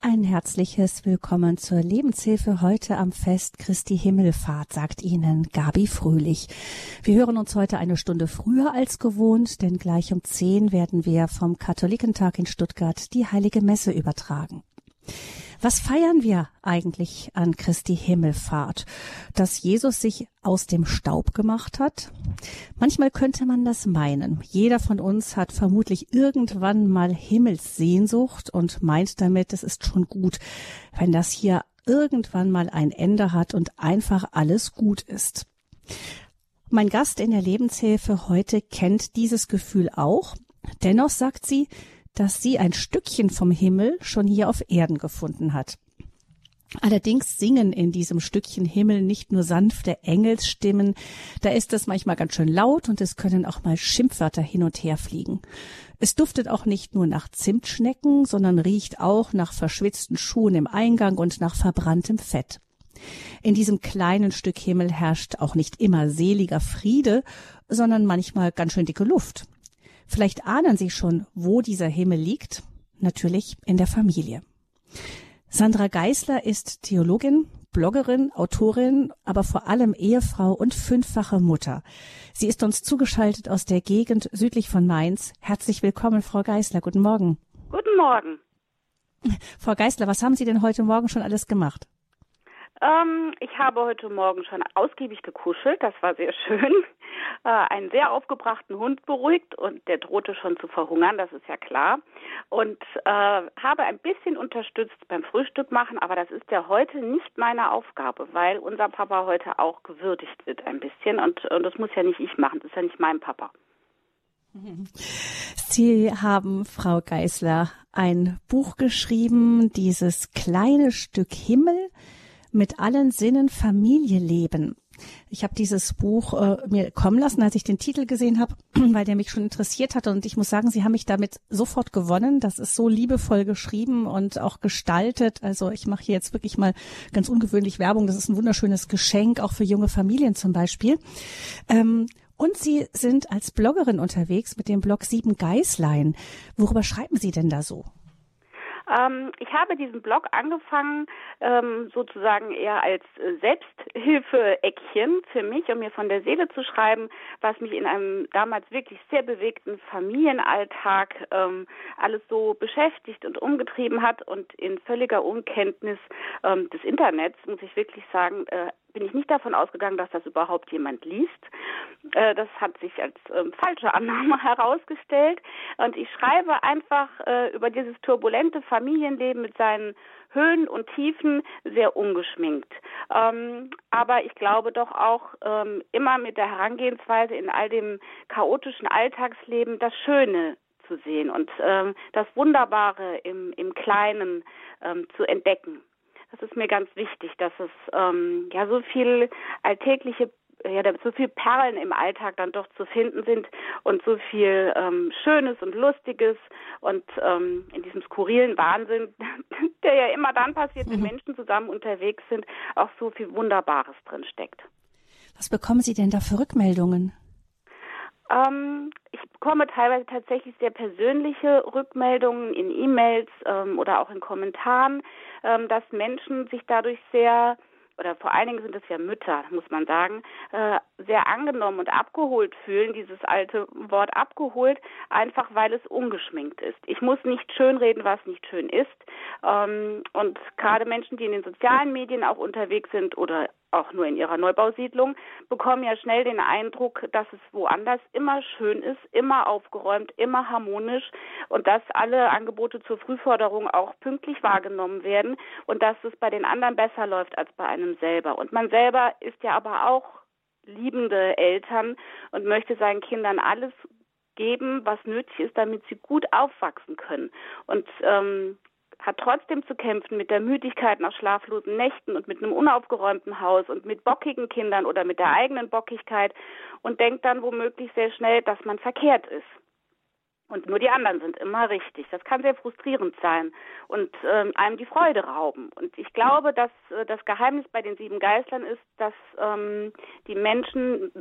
Ein herzliches Willkommen zur Lebenshilfe heute am Fest Christi Himmelfahrt, sagt Ihnen Gabi Fröhlich. Wir hören uns heute eine Stunde früher als gewohnt, denn gleich um zehn werden wir vom Katholikentag in Stuttgart die Heilige Messe übertragen. Was feiern wir eigentlich an Christi Himmelfahrt? Dass Jesus sich aus dem Staub gemacht hat? Manchmal könnte man das meinen. Jeder von uns hat vermutlich irgendwann mal Himmelssehnsucht und meint damit, es ist schon gut, wenn das hier irgendwann mal ein Ende hat und einfach alles gut ist. Mein Gast in der Lebenshilfe heute kennt dieses Gefühl auch. Dennoch sagt sie, dass sie ein Stückchen vom Himmel schon hier auf Erden gefunden hat. Allerdings singen in diesem Stückchen Himmel nicht nur sanfte Engelsstimmen, da ist es manchmal ganz schön laut und es können auch mal Schimpfwörter hin und her fliegen. Es duftet auch nicht nur nach Zimtschnecken, sondern riecht auch nach verschwitzten Schuhen im Eingang und nach verbranntem Fett. In diesem kleinen Stück Himmel herrscht auch nicht immer seliger Friede, sondern manchmal ganz schön dicke Luft. Vielleicht ahnen Sie schon, wo dieser Himmel liegt. Natürlich in der Familie. Sandra Geisler ist Theologin, Bloggerin, Autorin, aber vor allem Ehefrau und fünffache Mutter. Sie ist uns zugeschaltet aus der Gegend südlich von Mainz. Herzlich willkommen, Frau Geisler. Guten Morgen. Guten Morgen. Frau Geisler, was haben Sie denn heute Morgen schon alles gemacht? Ähm, ich habe heute Morgen schon ausgiebig gekuschelt, das war sehr schön. Äh, einen sehr aufgebrachten Hund beruhigt und der drohte schon zu verhungern, das ist ja klar. Und äh, habe ein bisschen unterstützt beim Frühstück machen, aber das ist ja heute nicht meine Aufgabe, weil unser Papa heute auch gewürdigt wird ein bisschen und, und das muss ja nicht ich machen, das ist ja nicht mein Papa. Sie haben, Frau Geisler, ein Buch geschrieben, dieses kleine Stück Himmel mit allen Sinnen Familie leben. Ich habe dieses Buch äh, mir kommen lassen, als ich den Titel gesehen habe, weil der mich schon interessiert hatte. Und ich muss sagen, Sie haben mich damit sofort gewonnen. Das ist so liebevoll geschrieben und auch gestaltet. Also ich mache hier jetzt wirklich mal ganz ungewöhnlich Werbung. Das ist ein wunderschönes Geschenk, auch für junge Familien zum Beispiel. Ähm, und Sie sind als Bloggerin unterwegs mit dem Blog Sieben Geißlein. Worüber schreiben Sie denn da so? Ähm, ich habe diesen Blog angefangen, ähm, sozusagen eher als äh, Selbsthilfe-Eckchen für mich, um mir von der Seele zu schreiben, was mich in einem damals wirklich sehr bewegten Familienalltag ähm, alles so beschäftigt und umgetrieben hat und in völliger Unkenntnis ähm, des Internets, muss ich wirklich sagen, äh, bin ich nicht davon ausgegangen, dass das überhaupt jemand liest. Äh, das hat sich als ähm, falsche Annahme herausgestellt. Und ich schreibe einfach äh, über dieses turbulente Familienleben mit seinen Höhen und Tiefen sehr ungeschminkt. Ähm, aber ich glaube doch auch ähm, immer mit der Herangehensweise in all dem chaotischen Alltagsleben das Schöne zu sehen und ähm, das Wunderbare im, im Kleinen ähm, zu entdecken das ist mir ganz wichtig, dass es ähm, ja so viel alltägliche ja, so viel Perlen im Alltag dann doch zu finden sind und so viel ähm, Schönes und Lustiges und ähm, in diesem skurrilen Wahnsinn, der ja immer dann passiert, wenn mhm. Menschen zusammen unterwegs sind, auch so viel Wunderbares drin steckt. Was bekommen Sie denn da für Rückmeldungen? Ähm, ich bekomme teilweise tatsächlich sehr persönliche Rückmeldungen in E-Mails ähm, oder auch in Kommentaren, ähm, dass Menschen sich dadurch sehr oder vor allen Dingen sind es ja Mütter, muss man sagen, äh, sehr angenommen und abgeholt fühlen, dieses alte Wort abgeholt, einfach weil es ungeschminkt ist. Ich muss nicht schönreden, was nicht schön ist. Ähm, und gerade Menschen, die in den sozialen Medien auch unterwegs sind oder auch nur in ihrer Neubausiedlung, bekommen ja schnell den Eindruck, dass es woanders immer schön ist, immer aufgeräumt, immer harmonisch und dass alle Angebote zur Frühförderung auch pünktlich wahrgenommen werden und dass es bei den anderen besser läuft als bei einem selber. Und man selber ist ja aber auch liebende Eltern und möchte seinen Kindern alles geben, was nötig ist, damit sie gut aufwachsen können. Und ähm, hat trotzdem zu kämpfen mit der Müdigkeit nach schlaflosen Nächten und mit einem unaufgeräumten Haus und mit bockigen Kindern oder mit der eigenen Bockigkeit und denkt dann womöglich sehr schnell, dass man verkehrt ist. Und nur die anderen sind immer richtig. Das kann sehr frustrierend sein und ähm, einem die Freude rauben. Und ich glaube, dass äh, das Geheimnis bei den sieben Geistern ist, dass ähm, die Menschen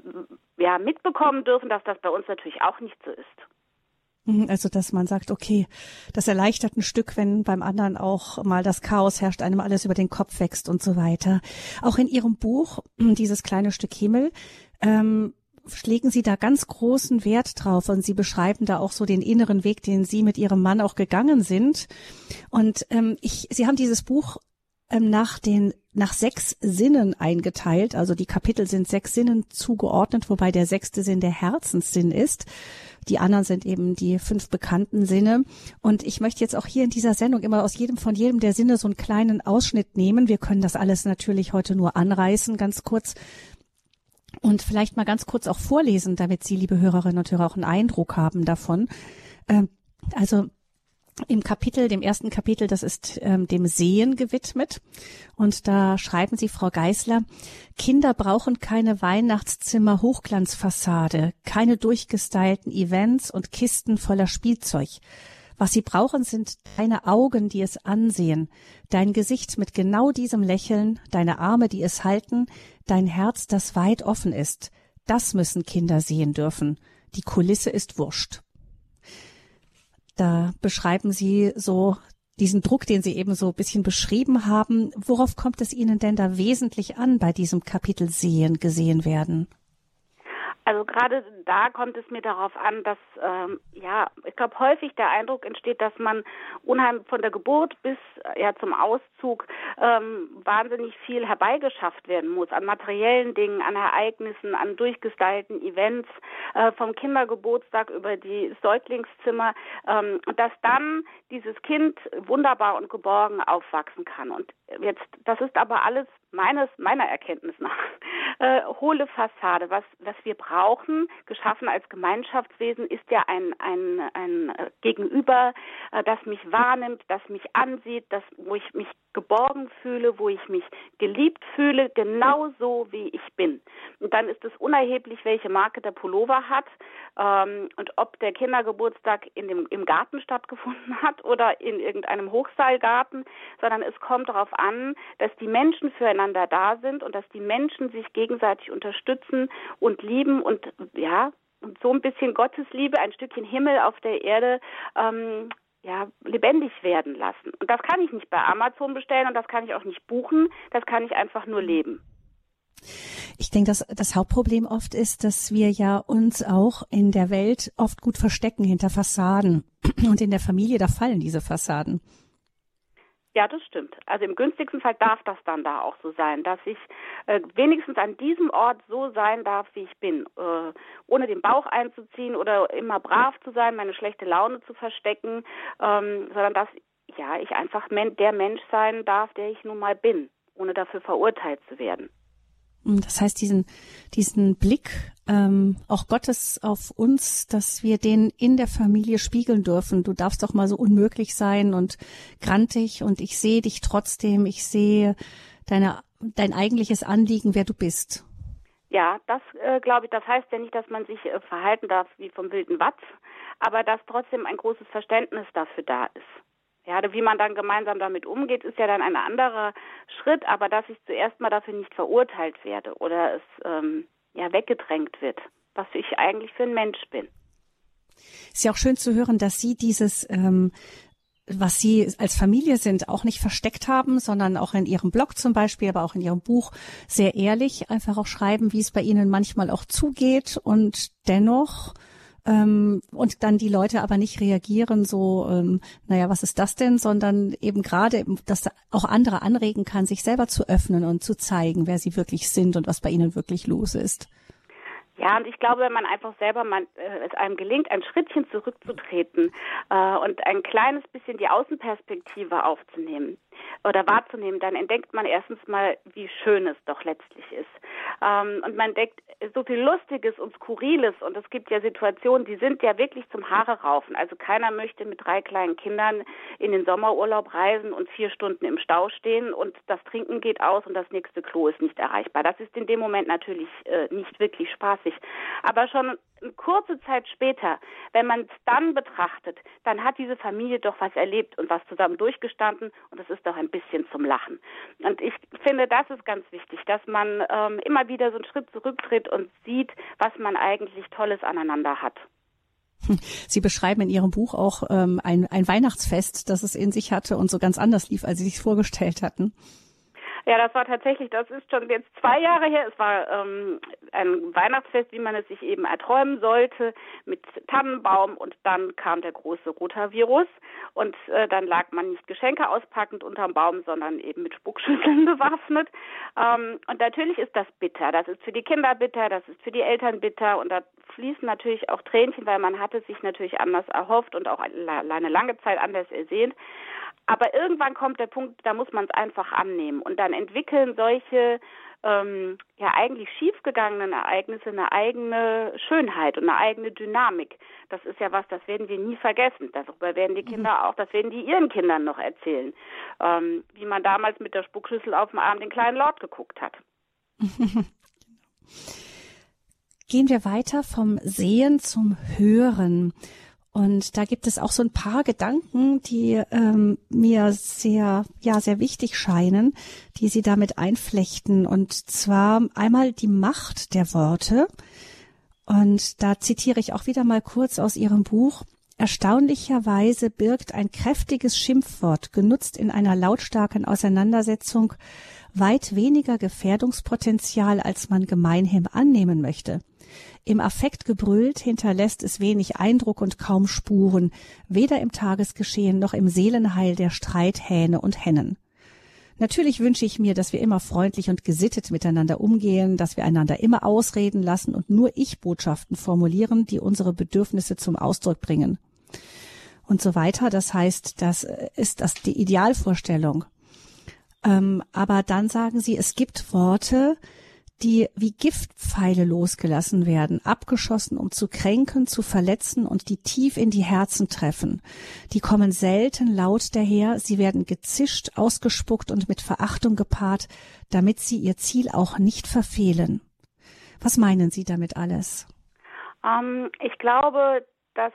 ja mitbekommen dürfen, dass das bei uns natürlich auch nicht so ist. Mhm, also, dass man sagt, okay, das erleichtert ein Stück, wenn beim anderen auch mal das Chaos herrscht, einem alles über den Kopf wächst und so weiter. Auch in Ihrem Buch, dieses kleine Stück Himmel, ähm, legen Sie da ganz großen Wert drauf und Sie beschreiben da auch so den inneren Weg, den Sie mit Ihrem Mann auch gegangen sind. Und ähm, ich, Sie haben dieses Buch ähm, nach den nach sechs Sinnen eingeteilt. Also die Kapitel sind sechs Sinnen zugeordnet, wobei der sechste Sinn der Herzenssinn ist. Die anderen sind eben die fünf bekannten Sinne. Und ich möchte jetzt auch hier in dieser Sendung immer aus jedem von jedem der Sinne so einen kleinen Ausschnitt nehmen. Wir können das alles natürlich heute nur anreißen, ganz kurz. Und vielleicht mal ganz kurz auch vorlesen, damit Sie, liebe Hörerinnen und Hörer, auch einen Eindruck haben davon. Ähm, also im Kapitel, dem ersten Kapitel, das ist ähm, dem Sehen gewidmet. Und da schreiben Sie, Frau Geisler, Kinder brauchen keine Weihnachtszimmer Hochglanzfassade, keine durchgestylten Events und Kisten voller Spielzeug. Was sie brauchen, sind deine Augen, die es ansehen, dein Gesicht mit genau diesem Lächeln, deine Arme, die es halten, dein Herz, das weit offen ist. Das müssen Kinder sehen dürfen. Die Kulisse ist wurscht. Da beschreiben Sie so diesen Druck, den Sie eben so ein bisschen beschrieben haben. Worauf kommt es Ihnen denn da wesentlich an bei diesem Kapitel Sehen, gesehen werden? Also gerade da kommt es mir darauf an, dass ähm, ja, ich glaube häufig der Eindruck entsteht, dass man unheimlich von der Geburt bis äh, ja zum Auszug ähm, wahnsinnig viel herbeigeschafft werden muss an materiellen Dingen, an Ereignissen, an durchgestylten Events, äh, vom Kindergeburtstag über die Säuglingszimmer ähm, dass dann dieses Kind wunderbar und geborgen aufwachsen kann. Und jetzt, das ist aber alles meines meiner Erkenntnis nach äh, hohle Fassade. Was was wir brauchen, geschaffen als Gemeinschaftswesen, ist ja ein ein ein äh, Gegenüber, äh, das mich wahrnimmt, das mich ansieht, das wo ich mich geborgen fühle, wo ich mich geliebt fühle, genauso wie ich bin. Und dann ist es unerheblich, welche Marke der Pullover hat ähm, und ob der Kindergeburtstag in dem, im Garten stattgefunden hat oder in irgendeinem Hochseilgarten, sondern es kommt darauf an, dass die Menschen füreinander da sind und dass die Menschen sich gegenseitig unterstützen und lieben und ja, und so ein bisschen Gottesliebe, ein Stückchen Himmel auf der Erde ähm, ja, lebendig werden lassen. Und das kann ich nicht bei Amazon bestellen und das kann ich auch nicht buchen, das kann ich einfach nur leben. Ich denke, dass das Hauptproblem oft ist, dass wir ja uns auch in der Welt oft gut verstecken hinter Fassaden. Und in der Familie, da fallen diese Fassaden. Ja, das stimmt. Also im günstigsten Fall darf das dann da auch so sein, dass ich äh, wenigstens an diesem Ort so sein darf, wie ich bin, äh, ohne den Bauch einzuziehen oder immer brav zu sein, meine schlechte Laune zu verstecken, ähm, sondern dass ja ich einfach der Mensch sein darf, der ich nun mal bin, ohne dafür verurteilt zu werden. Das heißt, diesen, diesen Blick ähm, auch Gottes auf uns, dass wir den in der Familie spiegeln dürfen. Du darfst doch mal so unmöglich sein und grantig und ich sehe dich trotzdem, ich sehe deine, dein eigentliches Anliegen, wer du bist. Ja, das äh, glaube ich, das heißt ja nicht, dass man sich äh, verhalten darf wie vom wilden Watz, aber dass trotzdem ein großes Verständnis dafür da ist. Ja, wie man dann gemeinsam damit umgeht, ist ja dann ein anderer Schritt, aber dass ich zuerst mal dafür nicht verurteilt werde oder es ähm, ja weggedrängt wird, was ich eigentlich für ein Mensch bin. Ist ja auch schön zu hören, dass Sie dieses ähm, was Sie als Familie sind, auch nicht versteckt haben, sondern auch in Ihrem Blog zum Beispiel, aber auch in Ihrem Buch sehr ehrlich einfach auch schreiben, wie es bei Ihnen manchmal auch zugeht und dennoch ähm, und dann die Leute aber nicht reagieren so, ähm, naja, was ist das denn, sondern eben gerade, dass auch andere anregen kann, sich selber zu öffnen und zu zeigen, wer sie wirklich sind und was bei ihnen wirklich los ist. Ja, und ich glaube, wenn man einfach selber man, äh, es einem gelingt, ein Schrittchen zurückzutreten äh, und ein kleines bisschen die Außenperspektive aufzunehmen, oder wahrzunehmen, dann entdeckt man erstens mal, wie schön es doch letztlich ist. Ähm, und man entdeckt so viel Lustiges und Skurriles und es gibt ja Situationen, die sind ja wirklich zum Haare raufen. Also keiner möchte mit drei kleinen Kindern in den Sommerurlaub reisen und vier Stunden im Stau stehen und das Trinken geht aus und das nächste Klo ist nicht erreichbar. Das ist in dem Moment natürlich äh, nicht wirklich spaßig. Aber schon eine kurze Zeit später, wenn man es dann betrachtet, dann hat diese Familie doch was erlebt und was zusammen durchgestanden und es ist doch ein bisschen zum Lachen. Und ich finde, das ist ganz wichtig, dass man ähm, immer wieder so einen Schritt zurücktritt und sieht, was man eigentlich Tolles aneinander hat. Sie beschreiben in Ihrem Buch auch ähm, ein, ein Weihnachtsfest, das es in sich hatte und so ganz anders lief, als Sie sich vorgestellt hatten. Ja, das war tatsächlich, das ist schon jetzt zwei Jahre her. Es war ähm, ein Weihnachtsfest, wie man es sich eben erträumen sollte, mit Tannenbaum und dann kam der große Rotavirus und äh, dann lag man nicht Geschenke auspackend unterm Baum, sondern eben mit Spuckschüsseln bewaffnet. Ähm, und natürlich ist das bitter. Das ist für die Kinder bitter, das ist für die Eltern bitter und da fließen natürlich auch Tränchen, weil man hatte sich natürlich anders erhofft und auch eine lange Zeit anders ersehnt. Aber irgendwann kommt der Punkt, da muss man es einfach annehmen. Und dann entwickeln solche ähm, ja eigentlich schiefgegangenen Ereignisse eine eigene Schönheit und eine eigene Dynamik. Das ist ja was, das werden wir nie vergessen. Darüber werden die Kinder mhm. auch, das werden die ihren Kindern noch erzählen. Ähm, wie man damals mit der Spuckschüssel auf dem Arm den kleinen Lord geguckt hat. Gehen wir weiter vom Sehen zum Hören. Und da gibt es auch so ein paar Gedanken, die ähm, mir sehr, ja, sehr wichtig scheinen, die Sie damit einflechten. Und zwar einmal die Macht der Worte. Und da zitiere ich auch wieder mal kurz aus Ihrem Buch. Erstaunlicherweise birgt ein kräftiges Schimpfwort, genutzt in einer lautstarken Auseinandersetzung, weit weniger Gefährdungspotenzial, als man gemeinhin annehmen möchte. Im Affekt gebrüllt hinterlässt es wenig Eindruck und kaum Spuren, weder im Tagesgeschehen noch im Seelenheil der Streithähne und Hennen. Natürlich wünsche ich mir, dass wir immer freundlich und gesittet miteinander umgehen, dass wir einander immer ausreden lassen und nur Ich-Botschaften formulieren, die unsere Bedürfnisse zum Ausdruck bringen. Und so weiter. Das heißt, das ist das die Idealvorstellung. Ähm, aber dann sagen sie, es gibt Worte, die wie Giftpfeile losgelassen werden, abgeschossen, um zu kränken, zu verletzen und die tief in die Herzen treffen. Die kommen selten laut daher, sie werden gezischt, ausgespuckt und mit Verachtung gepaart, damit sie ihr Ziel auch nicht verfehlen. Was meinen Sie damit alles? Ähm, ich glaube, dass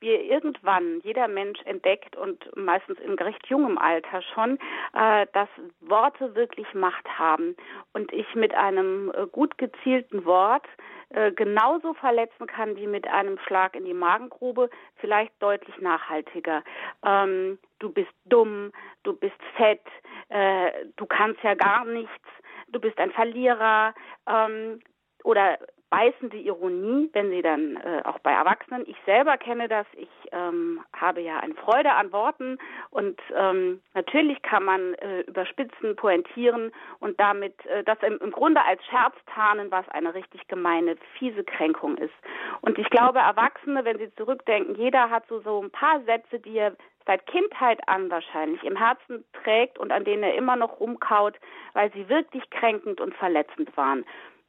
wir irgendwann jeder Mensch entdeckt und meistens in recht jungem Alter schon, äh, dass Worte wirklich Macht haben und ich mit einem äh, gut gezielten Wort äh, genauso verletzen kann wie mit einem Schlag in die Magengrube, vielleicht deutlich nachhaltiger. Ähm, du bist dumm, du bist fett, äh, du kannst ja gar nichts, du bist ein Verlierer ähm, oder beißende Ironie, wenn sie dann äh, auch bei Erwachsenen. Ich selber kenne das. Ich ähm, habe ja eine Freude an Worten und ähm, natürlich kann man äh, überspitzen, pointieren und damit äh, das im, im Grunde als Scherz tarnen, was eine richtig gemeine, fiese Kränkung ist. Und ich glaube, Erwachsene, wenn sie zurückdenken, jeder hat so so ein paar Sätze, die er seit Kindheit an wahrscheinlich im Herzen trägt und an denen er immer noch rumkaut, weil sie wirklich kränkend und verletzend waren.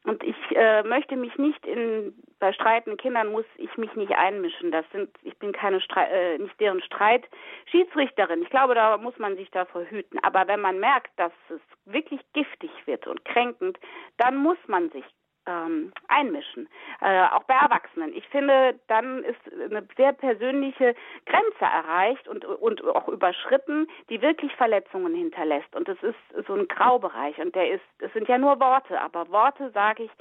Und ich äh, möchte mich nicht in bei streitenden Kindern muss ich mich nicht einmischen. Das sind ich bin keine Streit, äh, nicht deren Streit Schiedsrichterin. Ich glaube, da muss man sich davor hüten. Aber wenn man merkt, dass es wirklich giftig wird und kränkend, dann muss man sich ähm, einmischen, äh, auch bei Erwachsenen. Ich finde, dann ist eine sehr persönliche Grenze erreicht und, und auch überschritten, die wirklich Verletzungen hinterlässt. Und das ist so ein Graubereich und der ist, es sind ja nur Worte, aber Worte, sage ich,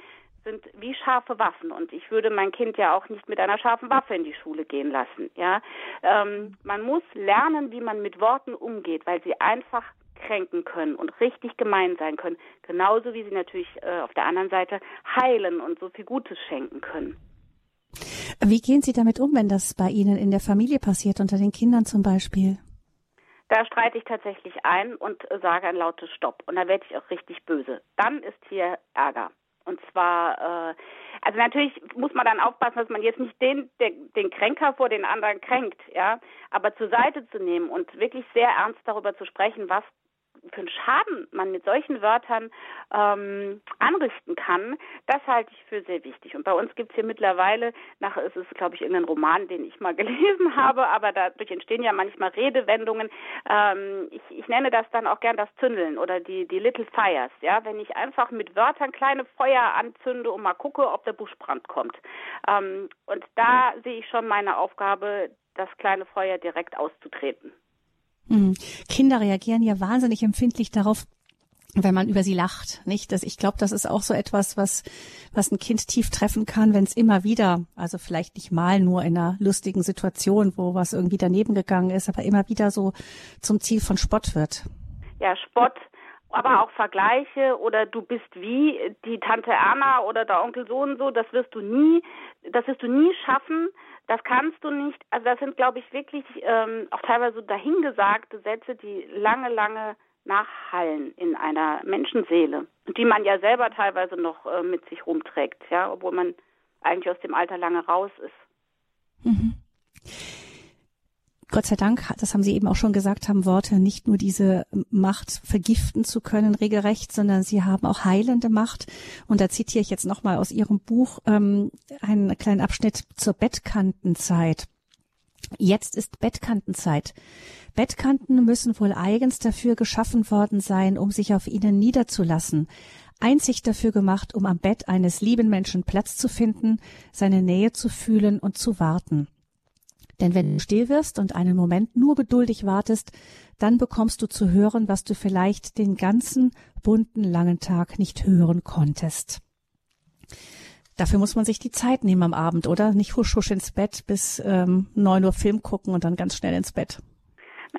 sind wie scharfe Waffen und ich würde mein Kind ja auch nicht mit einer scharfen Waffe in die Schule gehen lassen. Ja, ähm, man muss lernen, wie man mit Worten umgeht, weil sie einfach kränken können und richtig gemein sein können, genauso wie sie natürlich äh, auf der anderen Seite heilen und so viel Gutes schenken können. Wie gehen Sie damit um, wenn das bei Ihnen in der Familie passiert, unter den Kindern zum Beispiel? Da streite ich tatsächlich ein und sage ein lautes Stopp. Und da werde ich auch richtig böse. Dann ist hier Ärger. Und zwar, äh, also natürlich muss man dann aufpassen, dass man jetzt nicht den, den, den Kränker vor den anderen kränkt, ja, aber zur Seite zu nehmen und wirklich sehr ernst darüber zu sprechen, was für einen Schaden man mit solchen Wörtern ähm, anrichten kann, das halte ich für sehr wichtig. Und bei uns gibt es hier mittlerweile, nach ist es, glaube ich, irgendein Roman, den ich mal gelesen habe, aber dadurch entstehen ja manchmal Redewendungen. Ähm, ich, ich nenne das dann auch gern das Zündeln oder die, die Little Fires. Ja, wenn ich einfach mit Wörtern kleine Feuer anzünde und mal gucke, ob der Buschbrand kommt. Ähm, und da sehe ich schon meine Aufgabe, das kleine Feuer direkt auszutreten. Mhm. Kinder reagieren ja wahnsinnig empfindlich darauf, wenn man über sie lacht, nicht? Das, ich glaube, das ist auch so etwas, was, was ein Kind tief treffen kann, wenn es immer wieder, also vielleicht nicht mal nur in einer lustigen Situation, wo was irgendwie daneben gegangen ist, aber immer wieder so zum Ziel von Spott wird. Ja, Spott, aber auch Vergleiche oder du bist wie die Tante Erna oder der Onkel so und so, das wirst du nie, das wirst du nie schaffen, das kannst du nicht. Also das sind, glaube ich, wirklich ähm, auch teilweise dahingesagte Sätze, die lange, lange nachhallen in einer Menschenseele, die man ja selber teilweise noch äh, mit sich rumträgt, ja, obwohl man eigentlich aus dem Alter lange raus ist. Mhm. Gott sei Dank, das haben Sie eben auch schon gesagt, haben Worte nicht nur diese Macht vergiften zu können, regelrecht, sondern sie haben auch heilende Macht. Und da zitiere ich jetzt nochmal aus Ihrem Buch ähm, einen kleinen Abschnitt zur Bettkantenzeit. Jetzt ist Bettkantenzeit. Bettkanten müssen wohl eigens dafür geschaffen worden sein, um sich auf ihnen niederzulassen, einzig dafür gemacht, um am Bett eines lieben Menschen Platz zu finden, seine Nähe zu fühlen und zu warten. Denn wenn du still wirst und einen Moment nur geduldig wartest, dann bekommst du zu hören, was du vielleicht den ganzen bunten langen Tag nicht hören konntest. Dafür muss man sich die Zeit nehmen am Abend, oder? Nicht husch husch ins Bett bis ähm, neun Uhr Film gucken und dann ganz schnell ins Bett.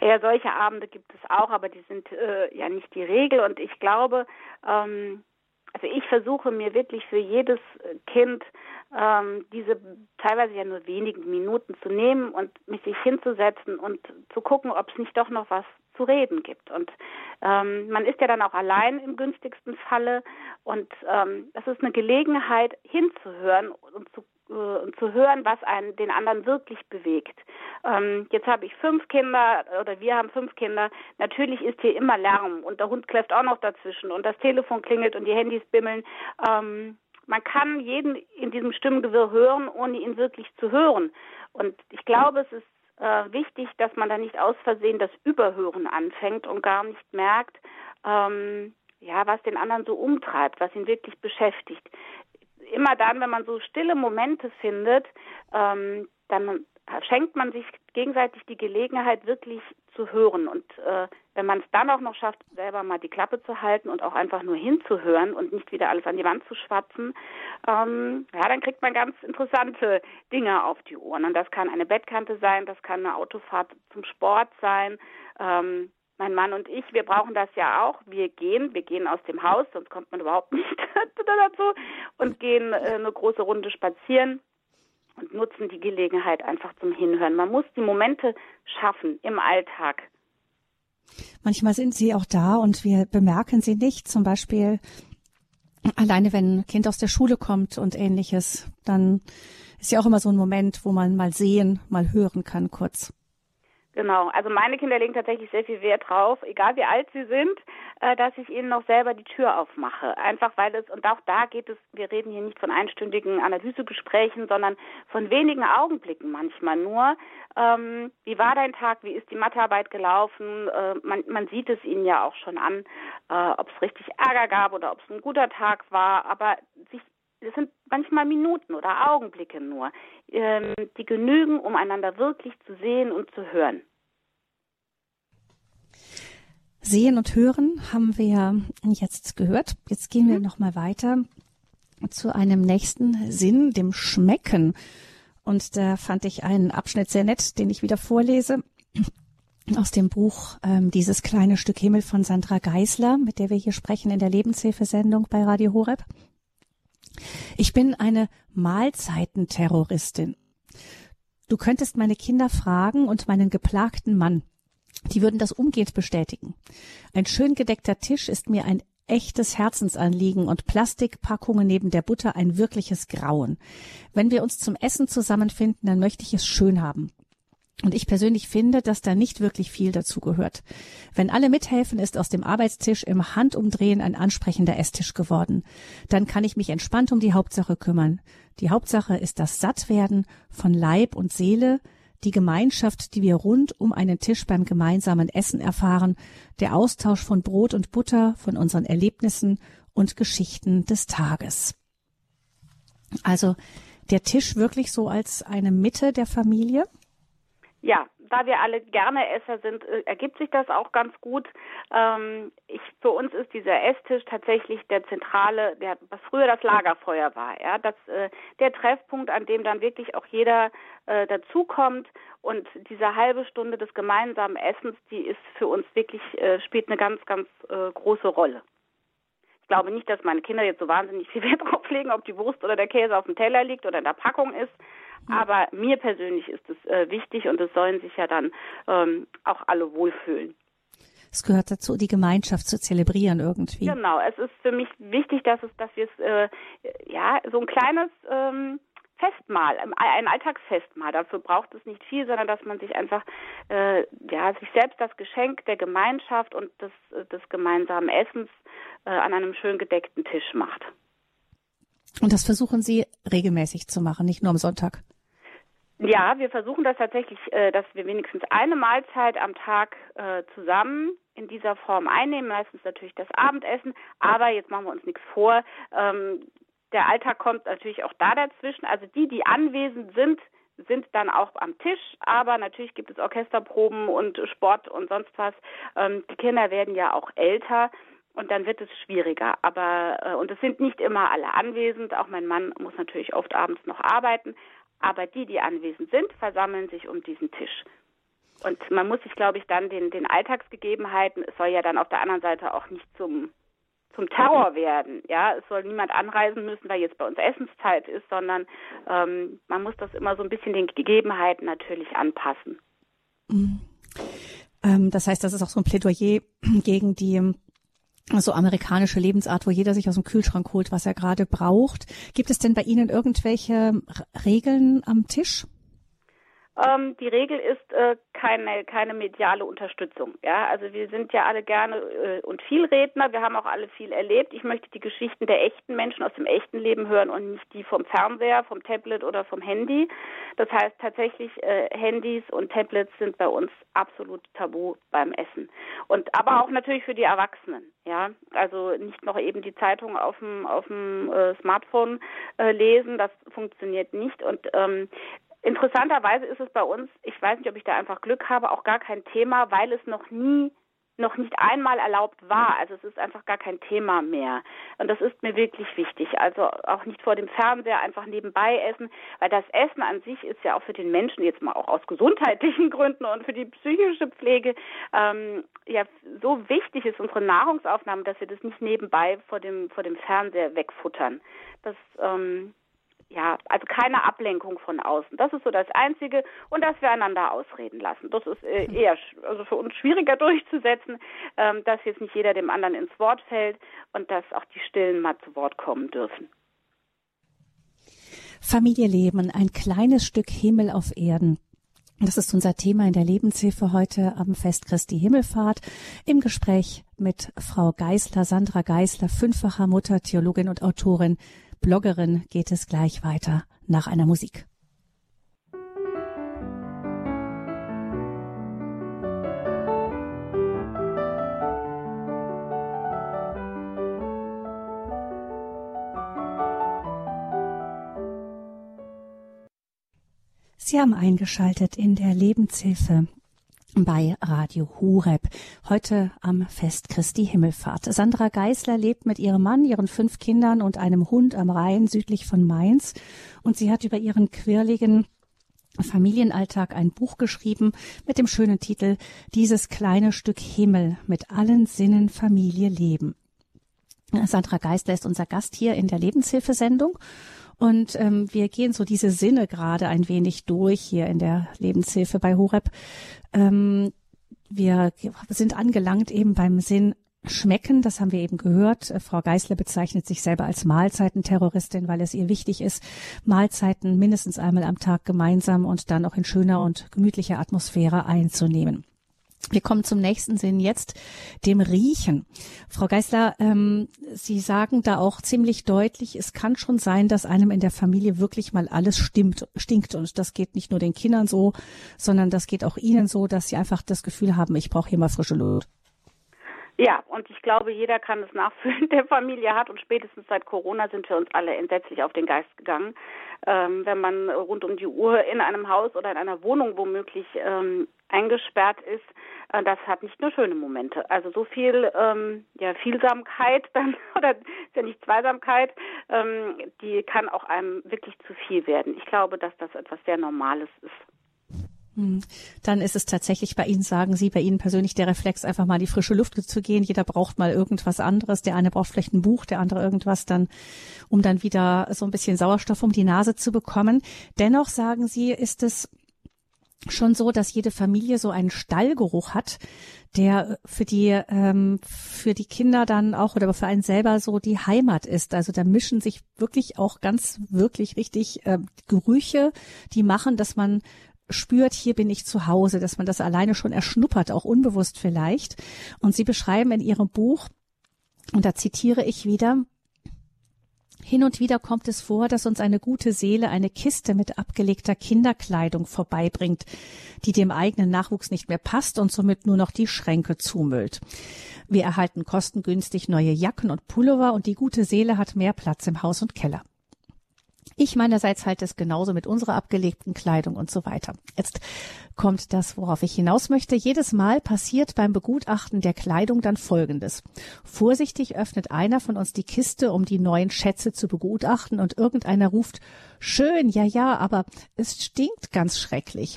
Ja, solche Abende gibt es auch, aber die sind äh, ja nicht die Regel. Und ich glaube, ähm, also ich versuche mir wirklich für jedes Kind ähm, diese teilweise ja nur wenigen Minuten zu nehmen und mich sich hinzusetzen und zu gucken, ob es nicht doch noch was zu reden gibt. Und ähm, man ist ja dann auch allein im günstigsten Falle und ähm, das ist eine Gelegenheit hinzuhören und zu äh, zu hören, was einen den anderen wirklich bewegt. Ähm, jetzt habe ich fünf Kinder oder wir haben fünf Kinder. Natürlich ist hier immer Lärm und der Hund kläfft auch noch dazwischen und das Telefon klingelt und die Handys bimmeln. Ähm, man kann jeden in diesem Stimmengewirr hören, ohne ihn wirklich zu hören. Und ich glaube, es ist äh, wichtig, dass man da nicht aus Versehen das Überhören anfängt und gar nicht merkt, ähm, ja, was den anderen so umtreibt, was ihn wirklich beschäftigt. Immer dann, wenn man so stille Momente findet, ähm, dann schenkt man sich gegenseitig die Gelegenheit, wirklich zu hören. Und äh, wenn man es dann auch noch schafft, selber mal die Klappe zu halten und auch einfach nur hinzuhören und nicht wieder alles an die Wand zu schwatzen, ähm, ja, dann kriegt man ganz interessante Dinge auf die Ohren. Und das kann eine Bettkante sein, das kann eine Autofahrt zum Sport sein. Ähm, mein Mann und ich, wir brauchen das ja auch. Wir gehen, wir gehen aus dem Haus, sonst kommt man überhaupt nicht dazu und gehen äh, eine große Runde spazieren und nutzen die Gelegenheit einfach zum Hinhören. Man muss die Momente schaffen im Alltag. Manchmal sind sie auch da und wir bemerken sie nicht. Zum Beispiel alleine, wenn ein Kind aus der Schule kommt und ähnliches, dann ist ja auch immer so ein Moment, wo man mal sehen, mal hören kann kurz. Genau, also meine Kinder legen tatsächlich sehr viel Wert drauf, egal wie alt sie sind, äh, dass ich ihnen noch selber die Tür aufmache. Einfach weil es, und auch da geht es, wir reden hier nicht von einstündigen Analysegesprächen, sondern von wenigen Augenblicken manchmal nur. Ähm, wie war dein Tag? Wie ist die Mathearbeit gelaufen? Äh, man, man sieht es ihnen ja auch schon an, äh, ob es richtig Ärger gab oder ob es ein guter Tag war. Aber sich es sind manchmal Minuten oder Augenblicke nur, ähm, die genügen, um einander wirklich zu sehen und zu hören. Sehen und hören haben wir jetzt gehört. Jetzt gehen wir mhm. noch mal weiter zu einem nächsten Sinn, dem Schmecken. Und da fand ich einen Abschnitt sehr nett, den ich wieder vorlese aus dem Buch ähm, Dieses kleine Stück Himmel von Sandra Geisler, mit der wir hier sprechen in der Lebenshilfesendung bei Radio Horeb. Ich bin eine Mahlzeitenterroristin. Du könntest meine Kinder fragen und meinen geplagten Mann. Die würden das umgehend bestätigen. Ein schön gedeckter Tisch ist mir ein echtes Herzensanliegen und Plastikpackungen neben der Butter ein wirkliches Grauen. Wenn wir uns zum Essen zusammenfinden, dann möchte ich es schön haben. Und ich persönlich finde, dass da nicht wirklich viel dazu gehört. Wenn alle mithelfen, ist aus dem Arbeitstisch im Handumdrehen ein ansprechender Esstisch geworden. Dann kann ich mich entspannt um die Hauptsache kümmern. Die Hauptsache ist das Sattwerden von Leib und Seele, die Gemeinschaft, die wir rund um einen Tisch beim gemeinsamen Essen erfahren, der Austausch von Brot und Butter, von unseren Erlebnissen und Geschichten des Tages. Also der Tisch wirklich so als eine Mitte der Familie? Ja, da wir alle gerne Esser sind, äh, ergibt sich das auch ganz gut. Ähm, ich, für uns ist dieser Esstisch tatsächlich der zentrale, der, was früher das Lagerfeuer war, ja, das, äh, der Treffpunkt, an dem dann wirklich auch jeder äh, dazukommt und diese halbe Stunde des gemeinsamen Essens, die ist für uns wirklich, äh, spielt eine ganz, ganz äh, große Rolle. Ich glaube nicht, dass meine Kinder jetzt so wahnsinnig viel Wert drauf legen, ob die Wurst oder der Käse auf dem Teller liegt oder in der Packung ist. Aber mir persönlich ist es äh, wichtig und es sollen sich ja dann ähm, auch alle wohlfühlen. Es gehört dazu, die Gemeinschaft zu zelebrieren irgendwie. Genau, es ist für mich wichtig, dass es, dass wir es, äh, ja, so ein kleines ähm, Festmahl, ein Alltagsfestmahl. Dafür braucht es nicht viel, sondern dass man sich einfach, äh, ja, sich selbst das Geschenk der Gemeinschaft und des, des gemeinsamen Essens äh, an einem schön gedeckten Tisch macht. Und das versuchen Sie regelmäßig zu machen, nicht nur am Sonntag. Ja, wir versuchen das tatsächlich, äh, dass wir wenigstens eine Mahlzeit am Tag äh, zusammen in dieser Form einnehmen, meistens natürlich das Abendessen, aber jetzt machen wir uns nichts vor. Ähm, der Alltag kommt natürlich auch da dazwischen. Also die, die anwesend sind, sind dann auch am Tisch, aber natürlich gibt es Orchesterproben und Sport und sonst was. Ähm, die Kinder werden ja auch älter und dann wird es schwieriger. Aber äh, und es sind nicht immer alle anwesend. Auch mein Mann muss natürlich oft abends noch arbeiten. Aber die, die anwesend sind, versammeln sich um diesen Tisch. Und man muss sich, glaube ich, dann den, den Alltagsgegebenheiten, es soll ja dann auf der anderen Seite auch nicht zum, zum Terror werden. Ja, es soll niemand anreisen müssen, weil jetzt bei uns Essenszeit ist, sondern ähm, man muss das immer so ein bisschen den Gegebenheiten natürlich anpassen. Mhm. Ähm, das heißt, das ist auch so ein Plädoyer gegen die so amerikanische Lebensart, wo jeder sich aus dem Kühlschrank holt, was er gerade braucht. Gibt es denn bei Ihnen irgendwelche Regeln am Tisch? Ähm, die Regel ist äh, keine, keine mediale Unterstützung. Ja, also wir sind ja alle gerne äh, und viel Redner. Wir haben auch alle viel erlebt. Ich möchte die Geschichten der echten Menschen aus dem echten Leben hören und nicht die vom Fernseher, vom Tablet oder vom Handy. Das heißt tatsächlich, äh, Handys und Tablets sind bei uns absolut tabu beim Essen. Und aber auch natürlich für die Erwachsenen. Ja, also nicht noch eben die Zeitung auf dem auf dem äh, Smartphone äh, lesen. Das funktioniert nicht. Und ähm, Interessanterweise ist es bei uns, ich weiß nicht, ob ich da einfach Glück habe, auch gar kein Thema, weil es noch nie noch nicht einmal erlaubt war. Also es ist einfach gar kein Thema mehr. Und das ist mir wirklich wichtig. Also auch nicht vor dem Fernseher einfach nebenbei essen, weil das Essen an sich ist ja auch für den Menschen jetzt mal auch aus gesundheitlichen Gründen und für die psychische Pflege ähm, ja so wichtig ist unsere Nahrungsaufnahme, dass wir das nicht nebenbei vor dem vor dem Fernseher wegfuttern. Das ähm, ja, also keine Ablenkung von außen. Das ist so das Einzige und dass wir einander ausreden lassen. Das ist äh, hm. eher also für uns schwieriger durchzusetzen, ähm, dass jetzt nicht jeder dem anderen ins Wort fällt und dass auch die Stillen mal zu Wort kommen dürfen. Familie leben, ein kleines Stück Himmel auf Erden. Das ist unser Thema in der Lebenshilfe heute am Fest Christi Himmelfahrt im Gespräch mit Frau Geisler, Sandra Geisler, fünffacher Mutter, Theologin und Autorin Bloggerin geht es gleich weiter nach einer Musik. Sie haben eingeschaltet in der Lebenshilfe bei Radio Hureb. Heute am Fest Christi Himmelfahrt. Sandra Geisler lebt mit ihrem Mann, ihren fünf Kindern und einem Hund am Rhein südlich von Mainz. Und sie hat über ihren quirligen Familienalltag ein Buch geschrieben mit dem schönen Titel Dieses kleine Stück Himmel mit allen Sinnen Familie leben. Sandra Geisler ist unser Gast hier in der Lebenshilfesendung. Und ähm, wir gehen so diese Sinne gerade ein wenig durch hier in der Lebenshilfe bei Horeb. Ähm, wir sind angelangt eben beim Sinn schmecken, das haben wir eben gehört. Äh, Frau Geisler bezeichnet sich selber als Mahlzeitenterroristin, weil es ihr wichtig ist, Mahlzeiten mindestens einmal am Tag gemeinsam und dann auch in schöner und gemütlicher Atmosphäre einzunehmen. Wir kommen zum nächsten Sinn jetzt, dem Riechen. Frau Geisler, ähm, Sie sagen da auch ziemlich deutlich, es kann schon sein, dass einem in der Familie wirklich mal alles stimmt, stinkt. Und das geht nicht nur den Kindern so, sondern das geht auch Ihnen so, dass Sie einfach das Gefühl haben, ich brauche hier mal frische Luft. Ja, und ich glaube, jeder kann es nachfühlen, der Familie hat. Und spätestens seit Corona sind wir uns alle entsetzlich auf den Geist gegangen. Ähm, wenn man rund um die Uhr in einem Haus oder in einer Wohnung womöglich ähm, eingesperrt ist, äh, das hat nicht nur schöne Momente. Also so viel ähm, ja, Vielsamkeit dann, oder ist ja nicht Zweisamkeit, ähm, die kann auch einem wirklich zu viel werden. Ich glaube, dass das etwas sehr Normales ist. Hm. Dann ist es tatsächlich bei Ihnen, sagen Sie, bei Ihnen persönlich der Reflex, einfach mal in die frische Luft zu gehen. Jeder braucht mal irgendwas anderes. Der eine braucht vielleicht ein Buch, der andere irgendwas dann, um dann wieder so ein bisschen Sauerstoff um die Nase zu bekommen. Dennoch sagen Sie, ist es schon so, dass jede Familie so einen Stallgeruch hat, der für die ähm, für die Kinder dann auch oder für einen selber so die Heimat ist. Also da mischen sich wirklich auch ganz wirklich richtig äh, Gerüche, die machen, dass man spürt, hier bin ich zu Hause, dass man das alleine schon erschnuppert, auch unbewusst vielleicht. Und Sie beschreiben in Ihrem Buch, und da zitiere ich wieder, hin und wieder kommt es vor, dass uns eine gute Seele eine Kiste mit abgelegter Kinderkleidung vorbeibringt, die dem eigenen Nachwuchs nicht mehr passt und somit nur noch die Schränke zumüllt. Wir erhalten kostengünstig neue Jacken und Pullover und die gute Seele hat mehr Platz im Haus und Keller. Ich meinerseits halte es genauso mit unserer abgelegten Kleidung und so weiter. Jetzt kommt das, worauf ich hinaus möchte. Jedes Mal passiert beim Begutachten der Kleidung dann Folgendes. Vorsichtig öffnet einer von uns die Kiste, um die neuen Schätze zu begutachten und irgendeiner ruft, schön, ja, ja, aber es stinkt ganz schrecklich.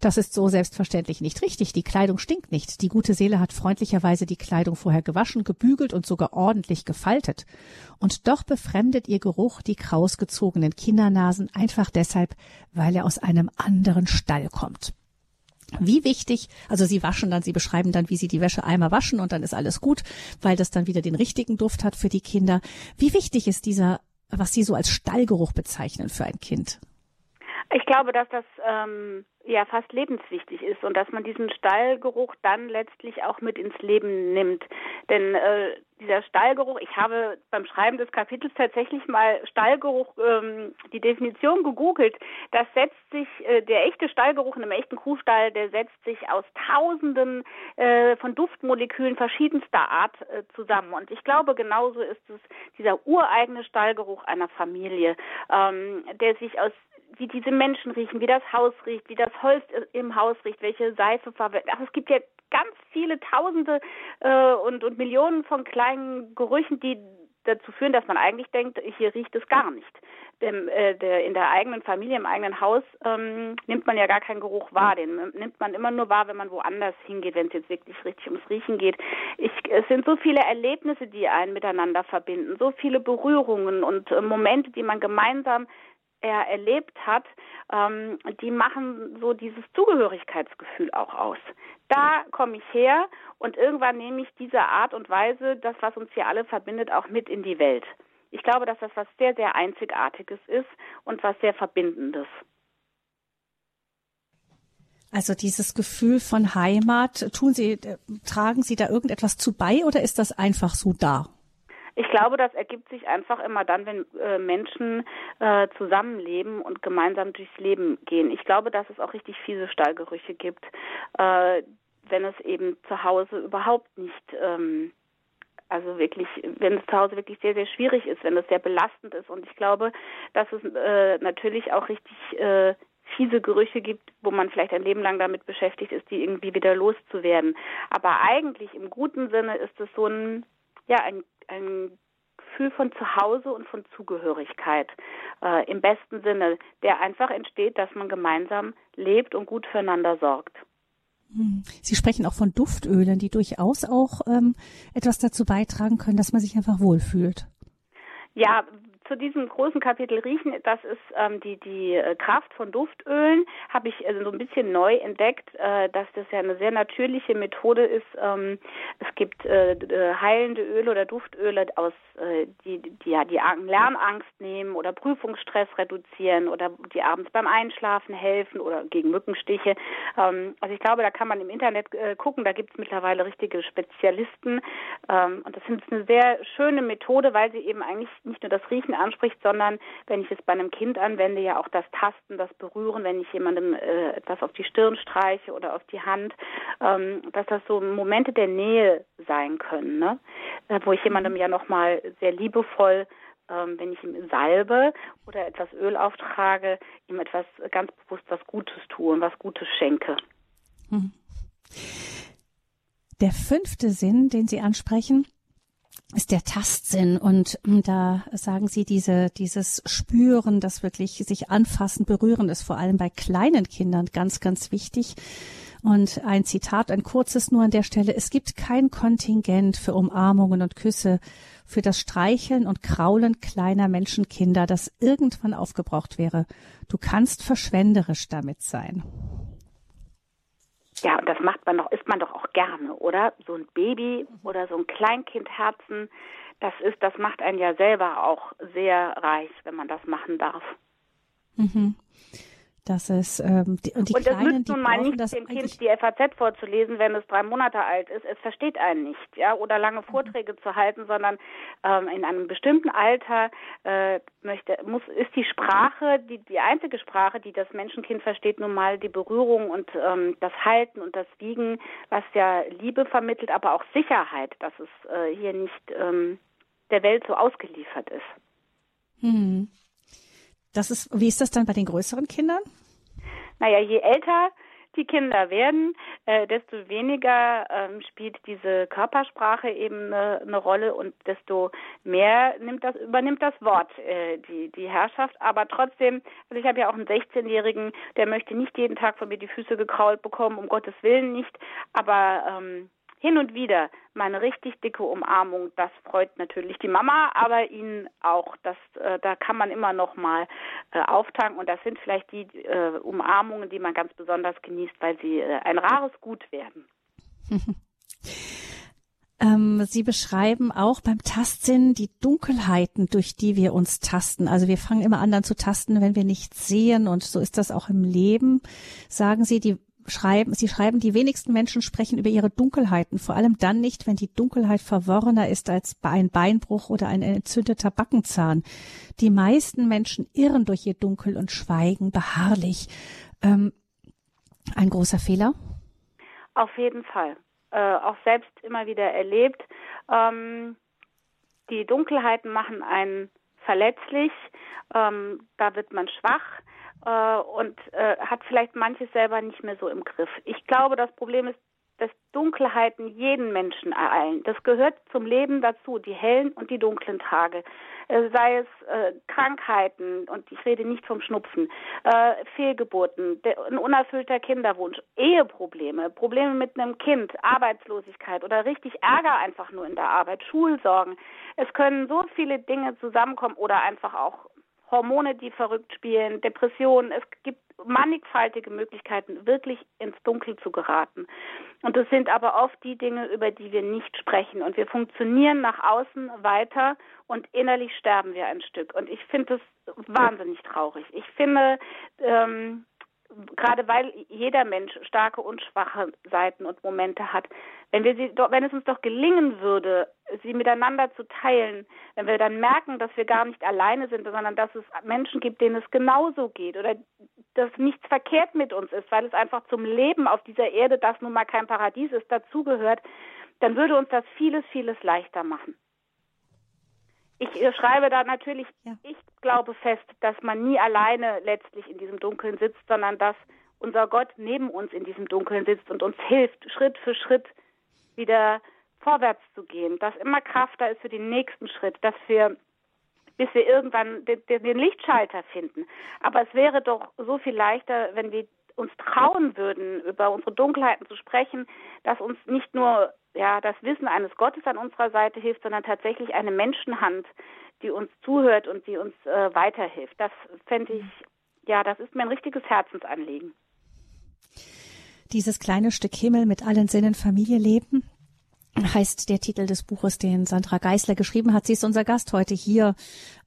Das ist so selbstverständlich nicht richtig. Die Kleidung stinkt nicht. Die gute Seele hat freundlicherweise die Kleidung vorher gewaschen, gebügelt und sogar ordentlich gefaltet. Und doch befremdet ihr Geruch die krausgezogenen Kindernasen einfach deshalb, weil er aus einem anderen Stall kommt. Wie wichtig, also Sie waschen dann, Sie beschreiben dann, wie Sie die Wäsche einmal waschen und dann ist alles gut, weil das dann wieder den richtigen Duft hat für die Kinder. Wie wichtig ist dieser, was Sie so als Stallgeruch bezeichnen für ein Kind? Ich glaube, dass das ähm, ja fast lebenswichtig ist und dass man diesen Stallgeruch dann letztlich auch mit ins Leben nimmt. Denn äh, dieser Stallgeruch, ich habe beim Schreiben des Kapitels tatsächlich mal Stallgeruch, ähm, die Definition gegoogelt. Das setzt sich, äh, der echte Stallgeruch in einem echten Kuhstall, der setzt sich aus Tausenden äh, von Duftmolekülen verschiedenster Art äh, zusammen. Und ich glaube, genauso ist es dieser ureigene Stallgeruch einer Familie, ähm, der sich aus wie diese Menschen riechen, wie das Haus riecht, wie das Holz im Haus riecht, welche Seife verwendet. Also es gibt ja ganz viele Tausende äh, und, und Millionen von kleinen Gerüchen, die dazu führen, dass man eigentlich denkt, hier riecht es gar nicht. Dem, äh, der, in der eigenen Familie, im eigenen Haus ähm, nimmt man ja gar keinen Geruch wahr. Den nimmt man immer nur wahr, wenn man woanders hingeht, wenn es jetzt wirklich richtig ums Riechen geht. Ich, es sind so viele Erlebnisse, die einen miteinander verbinden, so viele Berührungen und äh, Momente, die man gemeinsam er erlebt hat, ähm, die machen so dieses Zugehörigkeitsgefühl auch aus. Da komme ich her und irgendwann nehme ich diese Art und Weise, das, was uns hier alle verbindet, auch mit in die Welt. Ich glaube, dass das was sehr, sehr Einzigartiges ist und was sehr Verbindendes. Also dieses Gefühl von Heimat, tun Sie, äh, tragen Sie da irgendetwas zu bei oder ist das einfach so da? Ich glaube, das ergibt sich einfach immer dann, wenn äh, Menschen äh, zusammenleben und gemeinsam durchs Leben gehen. Ich glaube, dass es auch richtig fiese Stallgerüche gibt, äh, wenn es eben zu Hause überhaupt nicht ähm, also wirklich, wenn es zu Hause wirklich sehr, sehr schwierig ist, wenn es sehr belastend ist. Und ich glaube, dass es äh, natürlich auch richtig äh, fiese Gerüche gibt, wo man vielleicht ein Leben lang damit beschäftigt ist, die irgendwie wieder loszuwerden. Aber eigentlich im guten Sinne ist es so ein, ja, ein ein Gefühl von Zuhause und von Zugehörigkeit äh, im besten Sinne, der einfach entsteht, dass man gemeinsam lebt und gut füreinander sorgt. Hm. Sie sprechen auch von Duftölen, die durchaus auch ähm, etwas dazu beitragen können, dass man sich einfach wohlfühlt. Ja, zu diesem großen Kapitel Riechen, das ist ähm, die, die äh, Kraft von Duftölen, habe ich äh, so ein bisschen neu entdeckt, äh, dass das ja eine sehr natürliche Methode ist. Ähm, es gibt äh, äh heilende Öle oder Duftöle, aus, äh, die, die ja die Lernangst nehmen oder Prüfungsstress reduzieren oder die abends beim Einschlafen helfen oder gegen Mückenstiche. Ähm, also ich glaube, da kann man im Internet äh, gucken, da gibt es mittlerweile richtige Spezialisten. Ähm, und das ist eine sehr schöne Methode, weil sie eben eigentlich nicht nur das Riechen Riechen anspricht, sondern wenn ich es bei einem Kind anwende, ja auch das Tasten, das Berühren, wenn ich jemandem äh, etwas auf die Stirn streiche oder auf die Hand, ähm, dass das so Momente der Nähe sein können, ne? Äh, wo ich jemandem ja nochmal sehr liebevoll ähm, wenn ich ihm salbe oder etwas Öl auftrage, ihm etwas ganz bewusst was Gutes tue und was Gutes schenke. Hm. Der fünfte Sinn, den Sie ansprechen, ist der Tastsinn und hm, da sagen Sie diese dieses Spüren, das wirklich sich anfassen, berühren ist vor allem bei kleinen Kindern ganz ganz wichtig. Und ein Zitat, ein kurzes nur an der Stelle. Es gibt kein Kontingent für Umarmungen und Küsse, für das Streicheln und Kraulen kleiner Menschenkinder, das irgendwann aufgebraucht wäre. Du kannst verschwenderisch damit sein. Ja, und das macht man doch, ist man doch auch gerne, oder? So ein Baby oder so ein Kleinkindherzen, das ist, das macht einen ja selber auch sehr reich, wenn man das machen darf. Mhm dass es ähm, die, und die und das Kleinen, nützt nun mal nicht, dem Kind die FAZ vorzulesen, wenn es drei Monate alt ist. Es versteht einen nicht, ja, oder lange mhm. Vorträge mhm. zu halten, sondern ähm, in einem bestimmten Alter äh, möchte muss ist die Sprache, die die einzige Sprache, die das Menschenkind versteht, nun mal die Berührung und ähm, das Halten und das Wiegen, was ja Liebe vermittelt, aber auch Sicherheit, dass es äh, hier nicht ähm, der Welt so ausgeliefert ist. Hm. Das ist, wie ist das dann bei den größeren Kindern? Naja, je älter die Kinder werden, äh, desto weniger ähm, spielt diese Körpersprache eben eine, eine, Rolle und desto mehr nimmt das, übernimmt das Wort äh, die, die Herrschaft. Aber trotzdem, also ich habe ja auch einen 16-Jährigen, der möchte nicht jeden Tag von mir die Füße gekrault bekommen, um Gottes Willen nicht. Aber ähm, hin und wieder mal eine richtig dicke Umarmung, das freut natürlich die Mama, aber ihn auch. Das, äh, da kann man immer noch mal äh, auftanken und das sind vielleicht die äh, Umarmungen, die man ganz besonders genießt, weil sie äh, ein rares Gut werden. Ähm, sie beschreiben auch beim Tastsinn die Dunkelheiten, durch die wir uns tasten. Also wir fangen immer an dann zu tasten, wenn wir nichts sehen und so ist das auch im Leben. Sagen Sie, die schreiben, Sie schreiben, die wenigsten Menschen sprechen über ihre Dunkelheiten, vor allem dann nicht, wenn die Dunkelheit verworrener ist als ein Beinbruch oder ein entzündeter Backenzahn. Die meisten Menschen irren durch ihr Dunkel und schweigen beharrlich. Ähm, ein großer Fehler? Auf jeden Fall. Äh, auch selbst immer wieder erlebt. Ähm, die Dunkelheiten machen einen verletzlich. Ähm, da wird man schwach äh, und äh, hat vielleicht manches selber nicht mehr so im Griff. Ich glaube, das Problem ist, dass Dunkelheiten jeden Menschen ereilen. Das gehört zum Leben dazu, die hellen und die dunklen Tage. Äh, sei es äh, Krankheiten, und ich rede nicht vom Schnupfen, äh, Fehlgeburten, der, ein unerfüllter Kinderwunsch, Eheprobleme, Probleme mit einem Kind, Arbeitslosigkeit oder richtig Ärger einfach nur in der Arbeit, Schulsorgen. Es können so viele Dinge zusammenkommen oder einfach auch Hormone, die verrückt spielen, Depressionen. Es gibt mannigfaltige Möglichkeiten, wirklich ins Dunkel zu geraten. Und es sind aber oft die Dinge, über die wir nicht sprechen. Und wir funktionieren nach außen weiter und innerlich sterben wir ein Stück. Und ich finde das wahnsinnig traurig. Ich finde, ähm, gerade weil jeder Mensch starke und schwache Seiten und Momente hat, wenn wir sie, wenn es uns doch gelingen würde, sie miteinander zu teilen, wenn wir dann merken, dass wir gar nicht alleine sind, sondern dass es Menschen gibt, denen es genauso geht oder dass nichts verkehrt mit uns ist, weil es einfach zum Leben auf dieser Erde, das nun mal kein Paradies ist, dazugehört, dann würde uns das vieles, vieles leichter machen. Ich äh, schreibe da natürlich, ja. ich glaube fest, dass man nie alleine letztlich in diesem Dunkeln sitzt, sondern dass unser Gott neben uns in diesem Dunkeln sitzt und uns hilft, Schritt für Schritt wieder vorwärts zu gehen, dass immer Kraft da ist für den nächsten Schritt, dass wir bis wir irgendwann den, den Lichtschalter finden. Aber es wäre doch so viel leichter, wenn wir uns trauen würden, über unsere Dunkelheiten zu sprechen, dass uns nicht nur ja, das Wissen eines Gottes an unserer Seite hilft, sondern tatsächlich eine Menschenhand, die uns zuhört und die uns äh, weiterhilft. Das fände ich, ja, das ist mir ein richtiges Herzensanliegen. Dieses kleine Stück Himmel mit allen Sinnen Familie leben, heißt der Titel des Buches, den Sandra Geisler geschrieben hat. Sie ist unser Gast heute hier,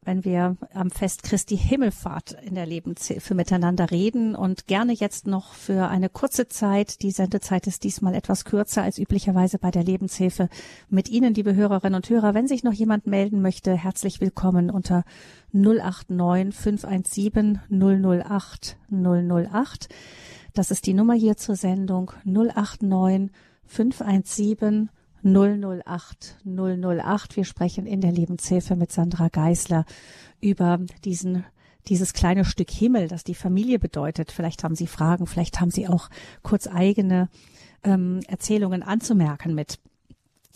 wenn wir am Fest Christi Himmelfahrt in der Lebenshilfe miteinander reden und gerne jetzt noch für eine kurze Zeit. Die Sendezeit ist diesmal etwas kürzer als üblicherweise bei der Lebenshilfe. Mit Ihnen, liebe Hörerinnen und Hörer, wenn sich noch jemand melden möchte, herzlich willkommen unter 089 517 008 008. Das ist die Nummer hier zur Sendung 089 517 008 008. Wir sprechen in der Lebenshilfe mit Sandra Geisler über diesen dieses kleine Stück Himmel, das die Familie bedeutet. Vielleicht haben Sie Fragen, vielleicht haben Sie auch kurz eigene ähm, Erzählungen anzumerken mit.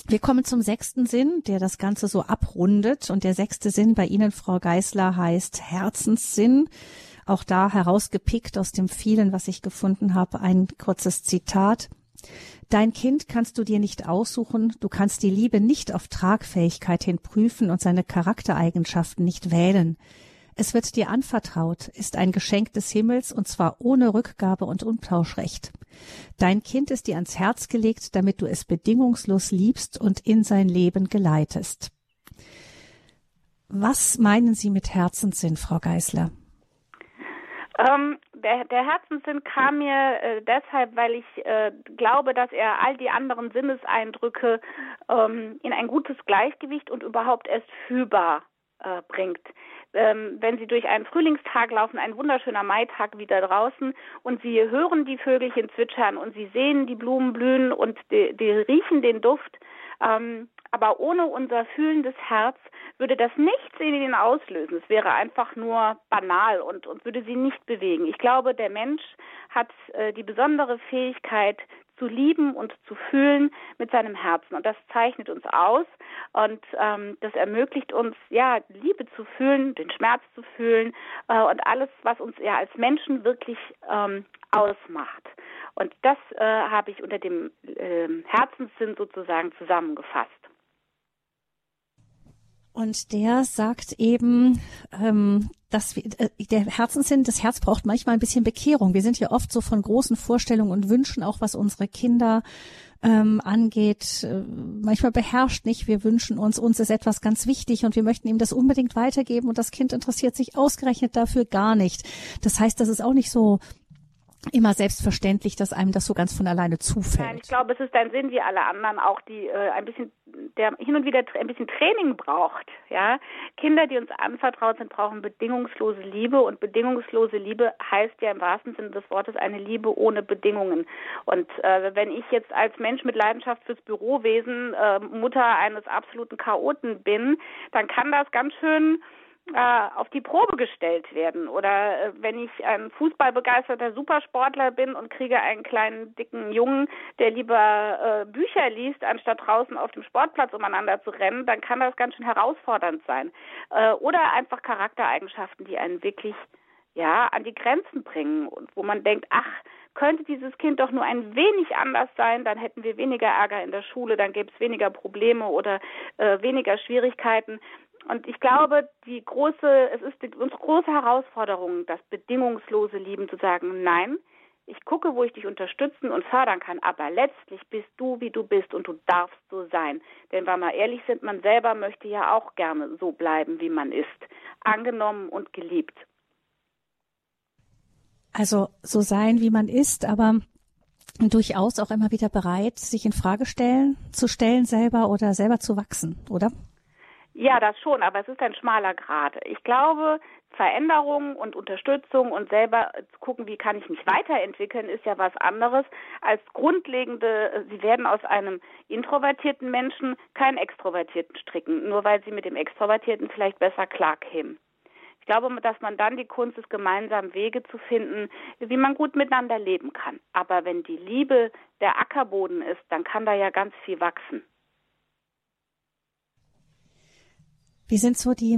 Wir kommen zum sechsten Sinn, der das Ganze so abrundet. Und der sechste Sinn bei Ihnen, Frau Geisler, heißt Herzenssinn. Auch da herausgepickt aus dem vielen, was ich gefunden habe, ein kurzes Zitat. Dein Kind kannst du dir nicht aussuchen, du kannst die Liebe nicht auf Tragfähigkeit hin prüfen und seine Charaktereigenschaften nicht wählen. Es wird dir anvertraut, ist ein Geschenk des Himmels und zwar ohne Rückgabe und Umtauschrecht. Dein Kind ist dir ans Herz gelegt, damit du es bedingungslos liebst und in sein Leben geleitest. Was meinen Sie mit Herzenssinn, Frau Geisler? Ähm, der, der Herzenssinn kam mir äh, deshalb, weil ich äh, glaube, dass er all die anderen Sinneseindrücke ähm, in ein gutes Gleichgewicht und überhaupt erst fühlbar äh, bringt. Ähm, wenn Sie durch einen Frühlingstag laufen, ein wunderschöner Maitag wieder draußen und Sie hören die Vögelchen zwitschern und Sie sehen die Blumen blühen und die, die riechen den Duft, ähm, aber ohne unser fühlendes Herz würde das nichts in ihnen auslösen. Es wäre einfach nur banal und, und würde sie nicht bewegen. Ich glaube, der Mensch hat äh, die besondere Fähigkeit, zu lieben und zu fühlen mit seinem Herzen. Und das zeichnet uns aus und ähm, das ermöglicht uns, ja, Liebe zu fühlen, den Schmerz zu fühlen äh, und alles, was uns ja als Menschen wirklich ähm, ausmacht. Und das äh, habe ich unter dem äh, Herzenssinn sozusagen zusammengefasst. Und der sagt eben, ähm, dass wir, äh, der Herzenssinn, das Herz braucht manchmal ein bisschen Bekehrung. Wir sind ja oft so von großen Vorstellungen und Wünschen, auch was unsere Kinder ähm, angeht, äh, manchmal beherrscht nicht. Wir wünschen uns, uns ist etwas ganz wichtig und wir möchten ihm das unbedingt weitergeben und das Kind interessiert sich ausgerechnet dafür gar nicht. Das heißt, das ist auch nicht so immer selbstverständlich, dass einem das so ganz von alleine zufällt. Nein, ich glaube, es ist ein Sinn wie alle anderen auch, die äh, ein bisschen, der hin und wieder ein bisschen Training braucht. Ja, Kinder, die uns anvertraut sind, brauchen bedingungslose Liebe und bedingungslose Liebe heißt ja im wahrsten Sinne des Wortes eine Liebe ohne Bedingungen. Und äh, wenn ich jetzt als Mensch mit Leidenschaft fürs Bürowesen äh, Mutter eines absoluten Chaoten bin, dann kann das ganz schön äh, auf die Probe gestellt werden. Oder äh, wenn ich ein fußballbegeisterter Supersportler bin und kriege einen kleinen dicken Jungen, der lieber äh, Bücher liest, anstatt draußen auf dem Sportplatz umeinander zu rennen, dann kann das ganz schön herausfordernd sein. Äh, oder einfach Charaktereigenschaften, die einen wirklich ja an die Grenzen bringen und wo man denkt, ach, könnte dieses Kind doch nur ein wenig anders sein, dann hätten wir weniger Ärger in der Schule, dann gäbe es weniger Probleme oder äh, weniger Schwierigkeiten. Und ich glaube, die große, es ist unsere große Herausforderung, das bedingungslose Lieben zu sagen, nein, ich gucke, wo ich dich unterstützen und fördern kann, aber letztlich bist du, wie du bist und du darfst so sein. Denn wenn wir ehrlich sind, man selber möchte ja auch gerne so bleiben, wie man ist, angenommen und geliebt. Also so sein, wie man ist, aber durchaus auch immer wieder bereit, sich in Frage stellen, zu stellen selber oder selber zu wachsen, oder? Ja, das schon, aber es ist ein schmaler Grad. Ich glaube, Veränderung und Unterstützung und selber gucken, wie kann ich mich weiterentwickeln, ist ja was anderes als grundlegende, Sie werden aus einem introvertierten Menschen keinen extrovertierten stricken, nur weil Sie mit dem Extrovertierten vielleicht besser klarkämen. Ich glaube, dass man dann die Kunst ist, gemeinsam Wege zu finden, wie man gut miteinander leben kann. Aber wenn die Liebe der Ackerboden ist, dann kann da ja ganz viel wachsen. Wir sind so die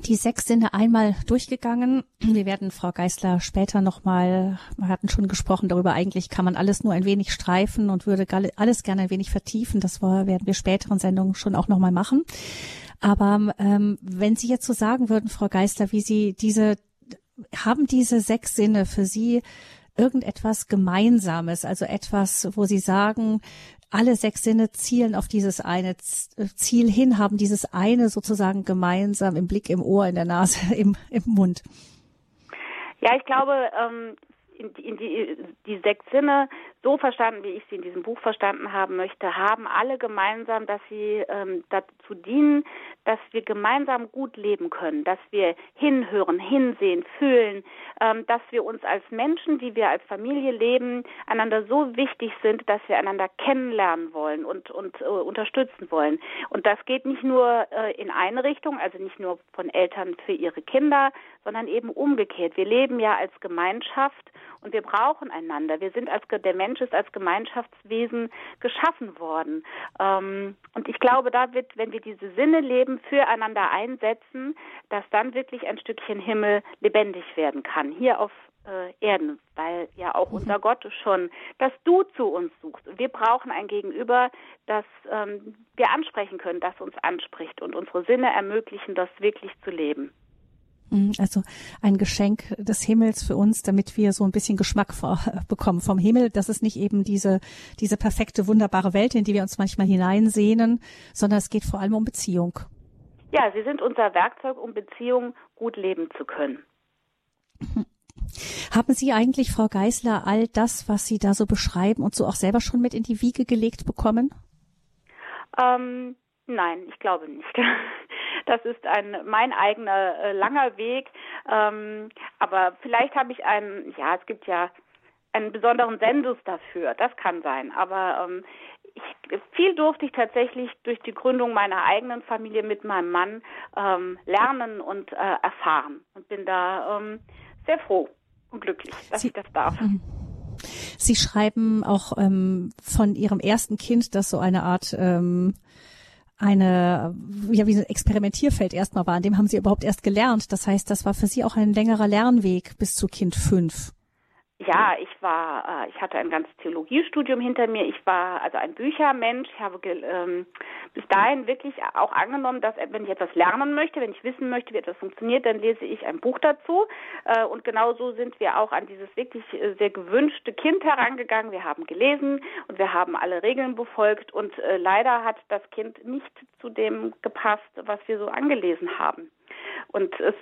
die sechs Sinne einmal durchgegangen. Wir werden Frau Geisler später nochmal, wir hatten schon gesprochen darüber, eigentlich kann man alles nur ein wenig streifen und würde alles gerne ein wenig vertiefen. Das werden wir späteren Sendungen schon auch nochmal machen. Aber ähm, wenn Sie jetzt so sagen würden, Frau Geisler, wie Sie diese, haben diese sechs Sinne für Sie irgendetwas Gemeinsames, also etwas, wo Sie sagen, alle sechs Sinne zielen auf dieses eine Ziel hin, haben dieses eine sozusagen gemeinsam im Blick, im Ohr, in der Nase, im, im Mund. Ja, ich glaube, ähm, in, in die, die sechs Sinne so verstanden, wie ich sie in diesem Buch verstanden haben möchte, haben alle gemeinsam, dass sie ähm, dazu dienen, dass wir gemeinsam gut leben können, dass wir hinhören, hinsehen, fühlen, ähm, dass wir uns als Menschen, die wir als Familie leben, einander so wichtig sind, dass wir einander kennenlernen wollen und, und äh, unterstützen wollen. Und das geht nicht nur äh, in eine Richtung, also nicht nur von Eltern für ihre Kinder, sondern eben umgekehrt. Wir leben ja als Gemeinschaft und wir brauchen einander. Wir sind als der Mensch ist als Gemeinschaftswesen geschaffen worden. Ähm, und ich glaube, da wird, wenn wir diese Sinne leben, füreinander einsetzen, dass dann wirklich ein Stückchen Himmel lebendig werden kann. Hier auf äh, Erden, weil ja auch mhm. unser Gott schon das Du zu uns sucht. Wir brauchen ein Gegenüber, das ähm, wir ansprechen können, das uns anspricht und unsere Sinne ermöglichen, das wirklich zu leben. Mhm, also ein Geschenk des Himmels für uns, damit wir so ein bisschen Geschmack vor, bekommen vom Himmel. Das ist nicht eben diese, diese perfekte, wunderbare Welt, in die wir uns manchmal hineinsehnen, sondern es geht vor allem um Beziehung. Ja, sie sind unser Werkzeug, um Beziehungen gut leben zu können. Haben Sie eigentlich, Frau Geisler, all das, was Sie da so beschreiben und so auch selber schon mit in die Wiege gelegt bekommen? Ähm, nein, ich glaube nicht. Das ist ein mein eigener äh, langer Weg. Ähm, aber vielleicht habe ich einen, ja, es gibt ja einen besonderen Sendus dafür. Das kann sein. Aber ähm, ich, viel durfte ich tatsächlich durch die Gründung meiner eigenen Familie mit meinem Mann ähm, lernen und äh, erfahren und bin da ähm, sehr froh und glücklich, dass Sie, ich das darf. Mhm. Sie schreiben auch ähm, von Ihrem ersten Kind, das so eine Art ähm, eine, ja, wie ein Experimentierfeld erstmal war. An dem haben Sie überhaupt erst gelernt. Das heißt, das war für Sie auch ein längerer Lernweg bis zu Kind fünf. Ja, ich war, äh, ich hatte ein ganzes Theologiestudium hinter mir. Ich war also ein Büchermensch. Ich habe ähm, bis dahin wirklich auch angenommen, dass wenn ich etwas lernen möchte, wenn ich wissen möchte, wie etwas funktioniert, dann lese ich ein Buch dazu. Äh, und genauso sind wir auch an dieses wirklich äh, sehr gewünschte Kind herangegangen. Wir haben gelesen und wir haben alle Regeln befolgt. Und äh, leider hat das Kind nicht zu dem gepasst, was wir so angelesen haben. Und es,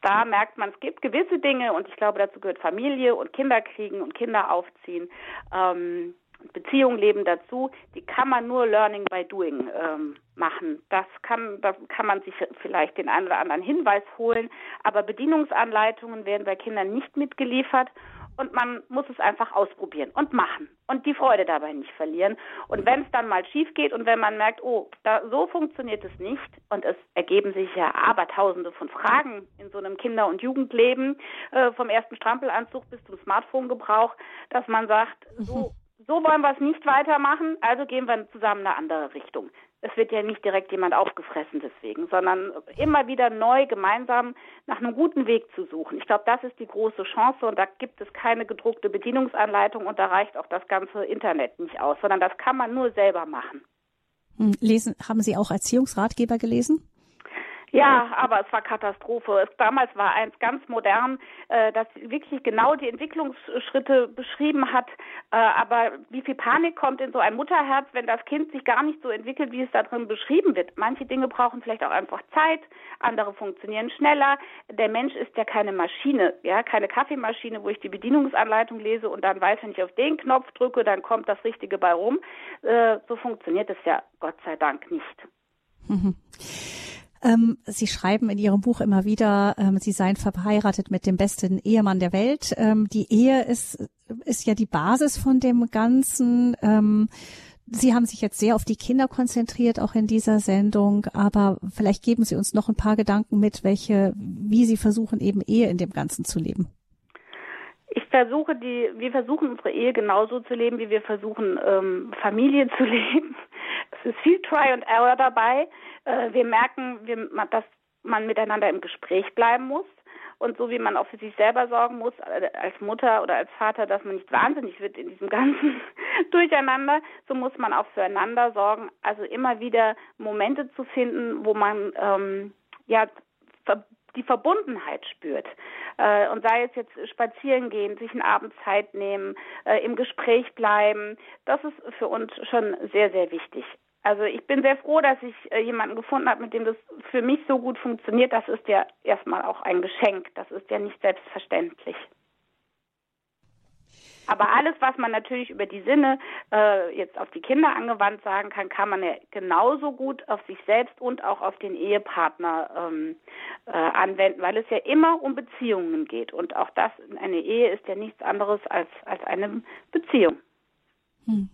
da merkt man, es gibt gewisse Dinge und ich glaube, dazu gehört Familie und Kinder kriegen und Kinder aufziehen. Ähm, Beziehungen leben dazu, die kann man nur Learning by Doing ähm, machen. Das kann, da kann man sich vielleicht den einen oder anderen Hinweis holen, aber Bedienungsanleitungen werden bei Kindern nicht mitgeliefert und man muss es einfach ausprobieren und machen und die Freude dabei nicht verlieren. Und wenn es dann mal schief geht und wenn man merkt, oh, da, so funktioniert es nicht und es ergeben sich ja abertausende von Fragen in so einem Kinder- und Jugendleben, äh, vom ersten Strampelanzug bis zum Smartphone-Gebrauch, dass man sagt, so, so wollen wir es nicht weitermachen, also gehen wir zusammen eine andere Richtung es wird ja nicht direkt jemand aufgefressen deswegen, sondern immer wieder neu gemeinsam nach einem guten Weg zu suchen. Ich glaube, das ist die große Chance und da gibt es keine gedruckte Bedienungsanleitung und da reicht auch das ganze Internet nicht aus, sondern das kann man nur selber machen. Hm, lesen, haben Sie auch Erziehungsratgeber gelesen? Ja, aber es war Katastrophe. Es, damals war eins ganz modern, äh, das wirklich genau die Entwicklungsschritte beschrieben hat. Äh, aber wie viel Panik kommt in so ein Mutterherz, wenn das Kind sich gar nicht so entwickelt, wie es da drin beschrieben wird. Manche Dinge brauchen vielleicht auch einfach Zeit, andere funktionieren schneller. Der Mensch ist ja keine Maschine, ja, keine Kaffeemaschine, wo ich die Bedienungsanleitung lese und dann weiß, wenn ich auf den Knopf drücke, dann kommt das Richtige bei rum. Äh, so funktioniert es ja Gott sei Dank nicht. Mhm. Ähm, Sie schreiben in Ihrem Buch immer wieder, ähm, Sie seien verheiratet mit dem besten Ehemann der Welt. Ähm, die Ehe ist, ist ja die Basis von dem Ganzen. Ähm, Sie haben sich jetzt sehr auf die Kinder konzentriert, auch in dieser Sendung, aber vielleicht geben Sie uns noch ein paar Gedanken mit, welche, wie Sie versuchen, eben Ehe in dem Ganzen zu leben. Ich versuche die, wir versuchen unsere Ehe genauso zu leben, wie wir versuchen Ähm, Familie zu leben. Es ist viel Try and Error dabei. Äh, wir merken, wir, dass man miteinander im Gespräch bleiben muss. Und so wie man auch für sich selber sorgen muss, äh, als Mutter oder als Vater, dass man nicht wahnsinnig wird in diesem ganzen Durcheinander, so muss man auch füreinander sorgen. Also immer wieder Momente zu finden, wo man ähm, ja die Verbundenheit spürt. Äh, und sei es jetzt spazieren gehen, sich einen Abend Zeit nehmen, äh, im Gespräch bleiben, das ist für uns schon sehr, sehr wichtig. Also ich bin sehr froh, dass ich äh, jemanden gefunden habe, mit dem das für mich so gut funktioniert. Das ist ja erstmal auch ein Geschenk. Das ist ja nicht selbstverständlich. Aber alles, was man natürlich über die Sinne äh, jetzt auf die Kinder angewandt sagen kann, kann man ja genauso gut auf sich selbst und auch auf den Ehepartner ähm, äh, anwenden, weil es ja immer um Beziehungen geht. Und auch das, eine Ehe ist ja nichts anderes als, als eine Beziehung. Hm.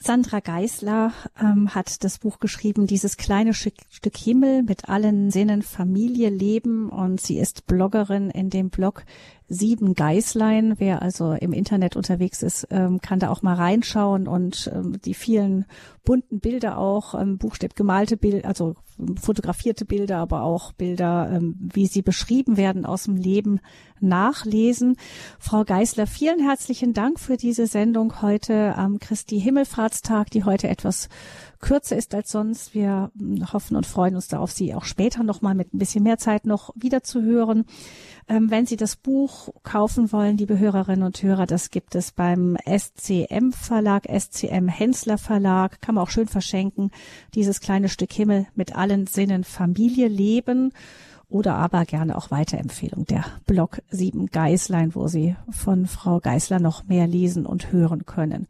Sandra Geisler ähm, hat das Buch geschrieben, dieses kleine Stück, Stück Himmel mit allen Sinnen Familie leben und sie ist Bloggerin in dem Blog sieben Geißlein. Wer also im Internet unterwegs ist, ähm, kann da auch mal reinschauen und ähm, die vielen bunten Bilder auch, ähm, buchstäblich gemalte Bilder, also fotografierte Bilder, aber auch Bilder, ähm, wie sie beschrieben werden aus dem Leben nachlesen. Frau Geißler, vielen herzlichen Dank für diese Sendung heute am Christi Himmelfahrtstag, die heute etwas kürzer ist als sonst. Wir hoffen und freuen uns darauf, Sie auch später nochmal mit ein bisschen mehr Zeit noch wieder zu hören. Ähm, wenn Sie das Buch kaufen wollen, liebe Hörerinnen und Hörer, das gibt es beim SCM Verlag, SCM Hensler Verlag, kann man auch schön verschenken. Dieses kleine Stück Himmel mit allen Sinnen Familie leben oder aber gerne auch Weiterempfehlung der Blog 7 Geißlein, wo Sie von Frau Geißler noch mehr lesen und hören können.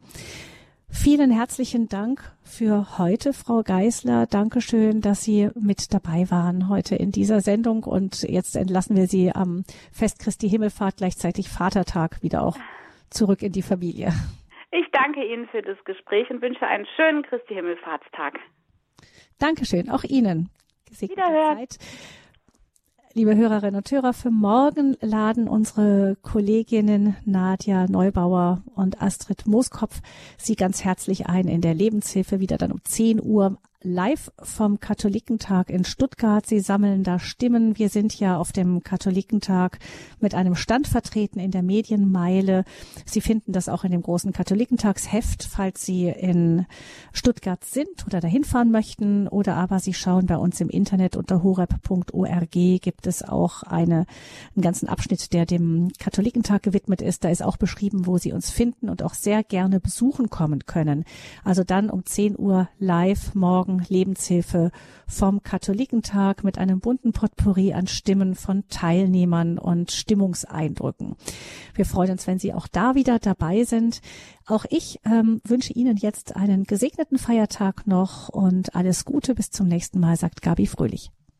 Vielen herzlichen Dank für heute, Frau Geisler. Dankeschön, dass Sie mit dabei waren heute in dieser Sendung. Und jetzt entlassen wir Sie am Fest Christi Himmelfahrt, gleichzeitig Vatertag, wieder auch zurück in die Familie. Ich danke Ihnen für das Gespräch und wünsche einen schönen Christi Himmelfahrtstag. Dankeschön, auch Ihnen. Gesegnete Zeit. Liebe Hörerinnen und Hörer, für morgen laden unsere Kolleginnen Nadja Neubauer und Astrid Mooskopf Sie ganz herzlich ein in der Lebenshilfe wieder dann um 10 Uhr live vom Katholikentag in Stuttgart. Sie sammeln da Stimmen. Wir sind ja auf dem Katholikentag mit einem Stand vertreten in der Medienmeile. Sie finden das auch in dem großen Katholikentagsheft, falls Sie in Stuttgart sind oder dahin fahren möchten. Oder aber Sie schauen bei uns im Internet unter horeb.org gibt es auch eine, einen ganzen Abschnitt, der dem Katholikentag gewidmet ist. Da ist auch beschrieben, wo Sie uns finden und auch sehr gerne besuchen kommen können. Also dann um 10 Uhr live morgen morgen Lebenshilfe vom Katholikentag mit einem bunten Potpourri an Stimmen von Teilnehmern und Stimmungseindrücken. Wir freuen uns, wenn Sie auch da wieder dabei sind. Auch ich ähm, wünsche Ihnen jetzt einen gesegneten Feiertag noch und alles Gute bis zum nächsten Mal, sagt Gabi Fröhlich.